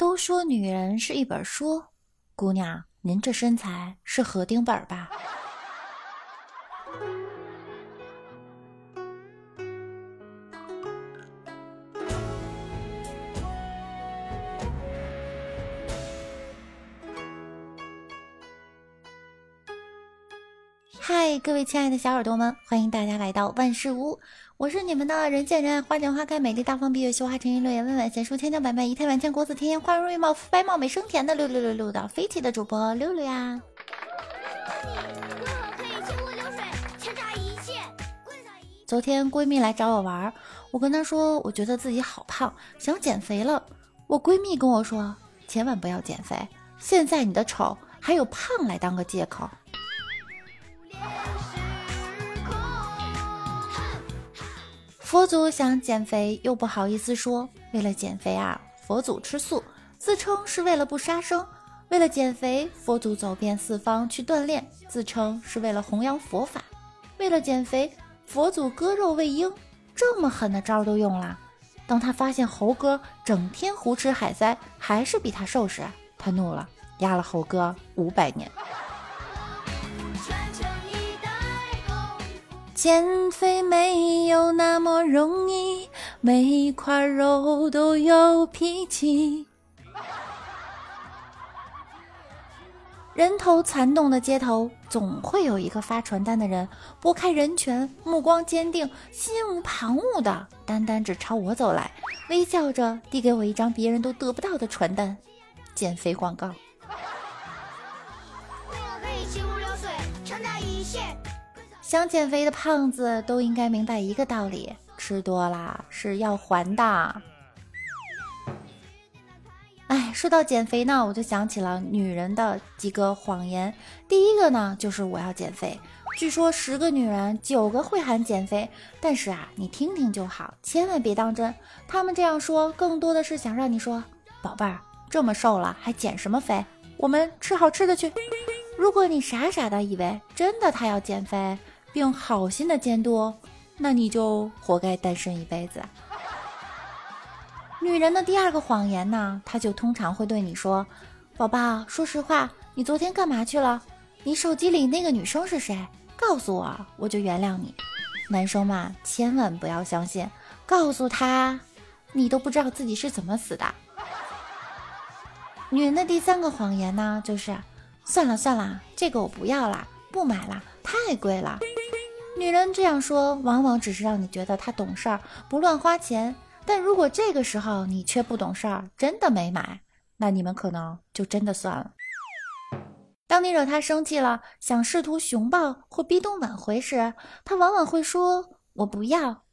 都说女人是一本书，姑娘，您这身材是合订本吧？嗨，各位亲爱的小耳朵们，欢迎大家来到万事屋。我是你们的人见人爱花见花开美丽大方闭月羞花沉鱼落雁温婉贤淑千娇百媚仪态万千国色天香花容月貌肤白貌美声甜的六六六六的飞起的主播六六呀！昨天闺蜜来找我玩，我跟她说我觉得自己好胖，想减肥了。我闺蜜跟我说千万不要减肥，现在你的丑还有胖来当个借口。佛祖想减肥，又不好意思说。为了减肥啊，佛祖吃素，自称是为了不杀生。为了减肥，佛祖走遍四方去锻炼，自称是为了弘扬佛法。为了减肥，佛祖割肉喂鹰，这么狠的招都用了。当他发现猴哥整天胡吃海塞，还是比他瘦时，他怒了，压了猴哥五百年。减肥没有那么容易，每一块肉都有脾气。人头攒动的街头，总会有一个发传单的人，拨开人群，目光坚定，心无旁骛的，单单只朝我走来，微笑着递给我一张别人都得不到的传单——减肥广告。想减肥的胖子都应该明白一个道理：吃多了是要还的。哎，说到减肥呢，我就想起了女人的几个谎言。第一个呢，就是我要减肥。据说十个女人九个会喊减肥，但是啊，你听听就好，千万别当真。他们这样说，更多的是想让你说：“宝贝儿，这么瘦了还减什么肥？我们吃好吃的去。”如果你傻傻的以为真的他要减肥，并好心的监督，那你就活该单身一辈子。女人的第二个谎言呢，她就通常会对你说：“宝宝，说实话，你昨天干嘛去了？你手机里那个女生是谁？告诉我，我就原谅你。”男生嘛，千万不要相信，告诉他，你都不知道自己是怎么死的。女人的第三个谎言呢，就是算了算了，这个我不要了，不买了，太贵了。女人这样说，往往只是让你觉得她懂事儿，不乱花钱。但如果这个时候你却不懂事儿，真的没买，那你们可能就真的算了。当你惹她生气了，想试图熊抱或逼动挽回时，她往往会说：“我不要。”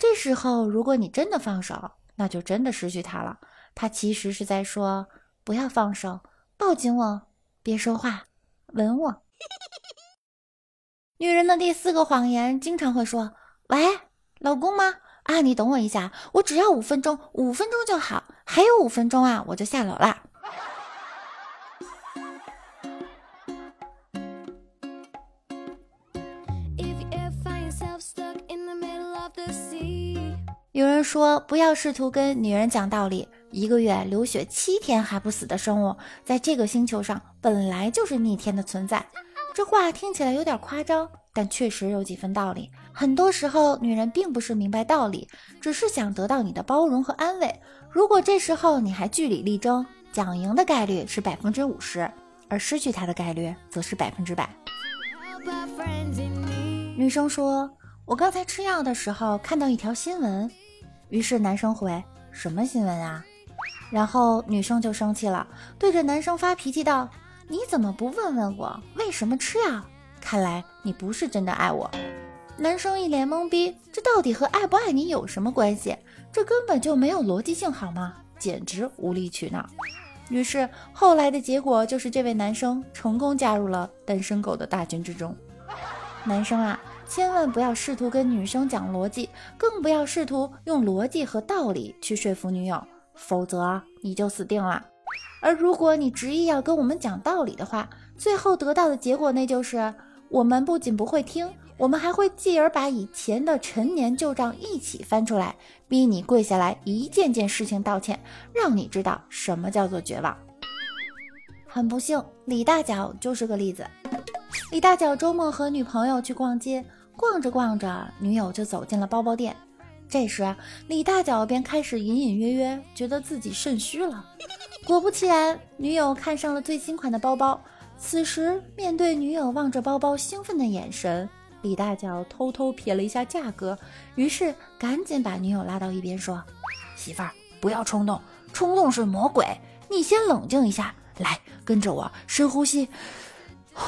这时候，如果你真的放手，那就真的失去她了。她其实是在说：“不要放手，抱紧我，别说话，吻我。”女人的第四个谎言，经常会说：“喂，老公吗？啊，你等我一下，我只要五分钟，五分钟就好，还有五分钟啊，我就下楼啦。”有人说，不要试图跟女人讲道理。一个月流血七天还不死的生物，在这个星球上本来就是逆天的存在。这话听起来有点夸张，但确实有几分道理。很多时候，女人并不是明白道理，只是想得到你的包容和安慰。如果这时候你还据理力争，讲赢的概率是百分之五十，而失去他的概率则是百分之百。女生说：“我刚才吃药的时候看到一条新闻。”于是男生回：“什么新闻啊？”然后女生就生气了，对着男生发脾气道。你怎么不问问我为什么吃啊？看来你不是真的爱我。男生一脸懵逼，这到底和爱不爱你有什么关系？这根本就没有逻辑性，好吗？简直无理取闹。于是后来的结果就是，这位男生成功加入了单身狗的大军之中。男生啊，千万不要试图跟女生讲逻辑，更不要试图用逻辑和道理去说服女友，否则你就死定了。而如果你执意要跟我们讲道理的话，最后得到的结果那就是我们不仅不会听，我们还会继而把以前的陈年旧账一起翻出来，逼你跪下来一件件事情道歉，让你知道什么叫做绝望。很不幸，李大脚就是个例子。李大脚周末和女朋友去逛街，逛着逛着，女友就走进了包包店。这时，李大脚便开始隐隐约约觉得自己肾虚了。果不其然，女友看上了最新款的包包。此时，面对女友望着包包兴奋的眼神，李大脚偷偷瞥了一下价格，于是赶紧把女友拉到一边说：“媳妇儿，不要冲动，冲动是魔鬼，你先冷静一下，来，跟着我深呼吸。”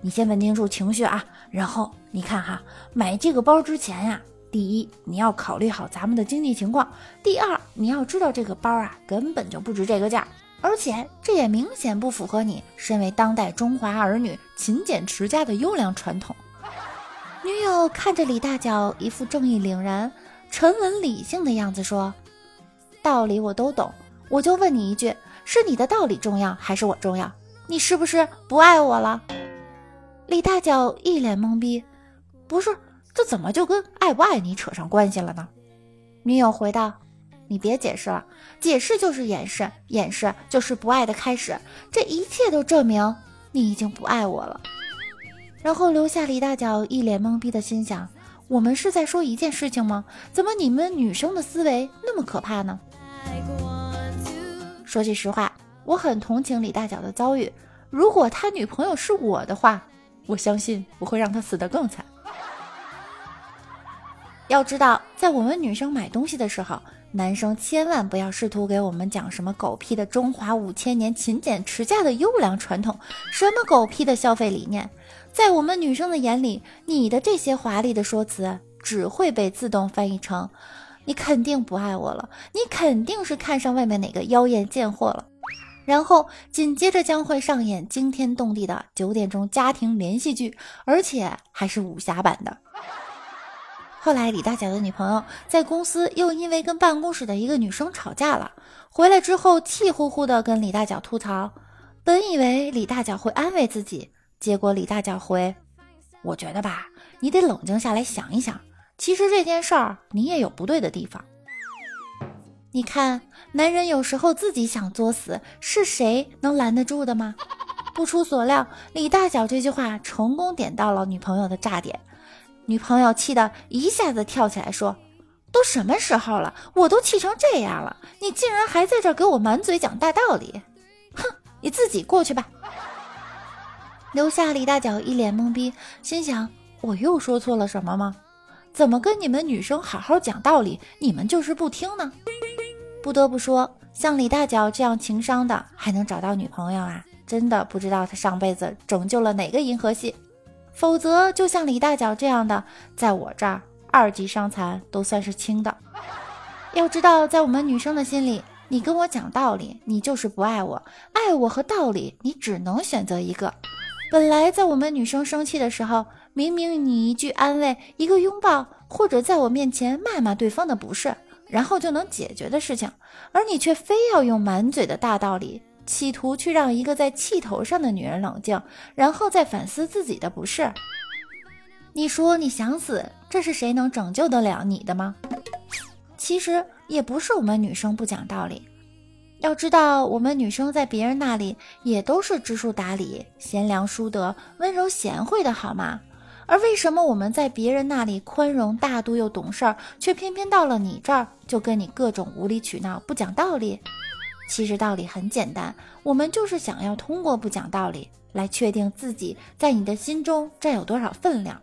你先稳定住情绪啊，然后你看哈，买这个包之前呀，第一你要考虑好咱们的经济情况，第二你要知道这个包啊根本就不值这个价，而且这也明显不符合你身为当代中华儿女勤俭持家的优良传统。女友看着李大脚一副正义凛然、沉稳理性的样子说：“道理我都懂，我就问你一句，是你的道理重要还是我重要？你是不是不爱我了？”李大脚一脸懵逼，不是，这怎么就跟爱不爱你扯上关系了呢？女友回道：“你别解释了，解释就是掩饰，掩饰就是不爱的开始，这一切都证明你已经不爱我了。”然后留下李大脚一脸懵逼的心想：“我们是在说一件事情吗？怎么你们女生的思维那么可怕呢？”说句实话，我很同情李大脚的遭遇，如果他女朋友是我的话。我相信我会让他死得更惨。要知道，在我们女生买东西的时候，男生千万不要试图给我们讲什么狗屁的中华五千年勤俭持家的优良传统，什么狗屁的消费理念。在我们女生的眼里，你的这些华丽的说辞只会被自动翻译成“你肯定不爱我了，你肯定是看上外面哪个妖艳贱货了”。然后紧接着将会上演惊天动地的九点钟家庭连续剧，而且还是武侠版的。后来李大脚的女朋友在公司又因为跟办公室的一个女生吵架了，回来之后气呼呼的跟李大脚吐槽。本以为李大脚会安慰自己，结果李大脚回：“我觉得吧，你得冷静下来想一想，其实这件事儿你也有不对的地方。”你看，男人有时候自己想作死，是谁能拦得住的吗？不出所料，李大脚这句话成功点到了女朋友的炸点。女朋友气得一下子跳起来说：“都什么时候了，我都气成这样了，你竟然还在这给我满嘴讲大道理！哼，你自己过去吧。”留下李大脚一脸懵逼，心想：我又说错了什么吗？怎么跟你们女生好好讲道理，你们就是不听呢？不得不说，像李大脚这样情商的还能找到女朋友啊，真的不知道他上辈子拯救了哪个银河系。否则，就像李大脚这样的，在我这儿二级伤残都算是轻的。要知道，在我们女生的心里，你跟我讲道理，你就是不爱我；爱我和道理，你只能选择一个。本来在我们女生生气的时候，明明你一句安慰、一个拥抱，或者在我面前骂骂对方的不是。然后就能解决的事情，而你却非要用满嘴的大道理，企图去让一个在气头上的女人冷静，然后再反思自己的不是。你说你想死，这是谁能拯救得了你的吗？其实也不是我们女生不讲道理，要知道我们女生在别人那里也都是知书达理、贤良淑德、温柔贤惠的，好吗？而为什么我们在别人那里宽容大度又懂事儿，却偏偏到了你这儿就跟你各种无理取闹、不讲道理？其实道理很简单，我们就是想要通过不讲道理来确定自己在你的心中占有多少分量。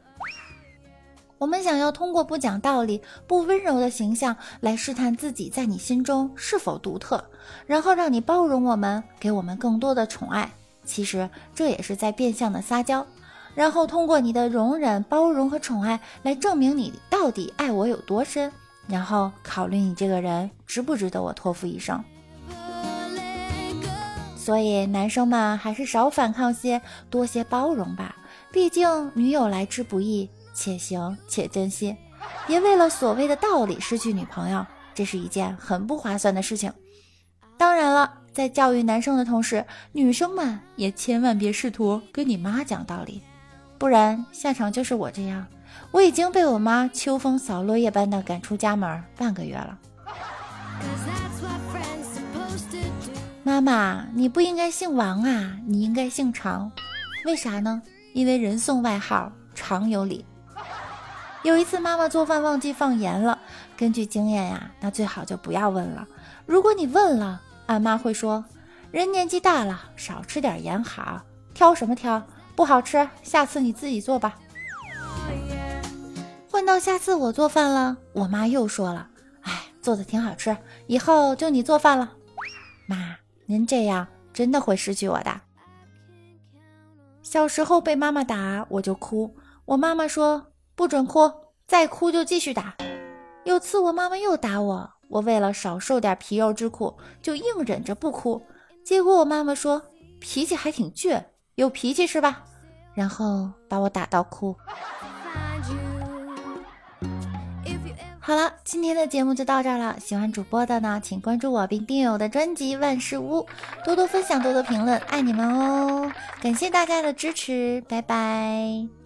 我们想要通过不讲道理、不温柔的形象来试探自己在你心中是否独特，然后让你包容我们，给我们更多的宠爱。其实这也是在变相的撒娇。然后通过你的容忍、包容和宠爱来证明你到底爱我有多深，然后考虑你这个人值不值得我托付一生。所以男生们还是少反抗些，多些包容吧。毕竟女友来之不易，且行且珍惜，别为了所谓的道理失去女朋友，这是一件很不划算的事情。当然了，在教育男生的同时，女生们也千万别试图跟你妈讲道理，不然下场就是我这样。我已经被我妈秋风扫落叶般的赶出家门半个月了。妈妈，你不应该姓王啊，你应该姓常。为啥呢？因为人送外号常有理。有一次妈妈做饭忘记放盐了，根据经验呀，那最好就不要问了。如果你问了，俺妈会说：“人年纪大了，少吃点盐好。挑什么挑？不好吃，下次你自己做吧。”换到下次我做饭了，我妈又说了：“哎，做的挺好吃，以后就你做饭了。”您这样真的会失去我的。小时候被妈妈打，我就哭，我妈妈说不准哭，再哭就继续打。有次我妈妈又打我，我为了少受点皮肉之苦，就硬忍着不哭。结果我妈妈说脾气还挺倔，有脾气是吧？然后把我打到哭。好了，今天的节目就到这儿了。喜欢主播的呢，请关注我并订阅我的专辑《万事屋》，多多分享，多多评论，爱你们哦！感谢大家的支持，拜拜。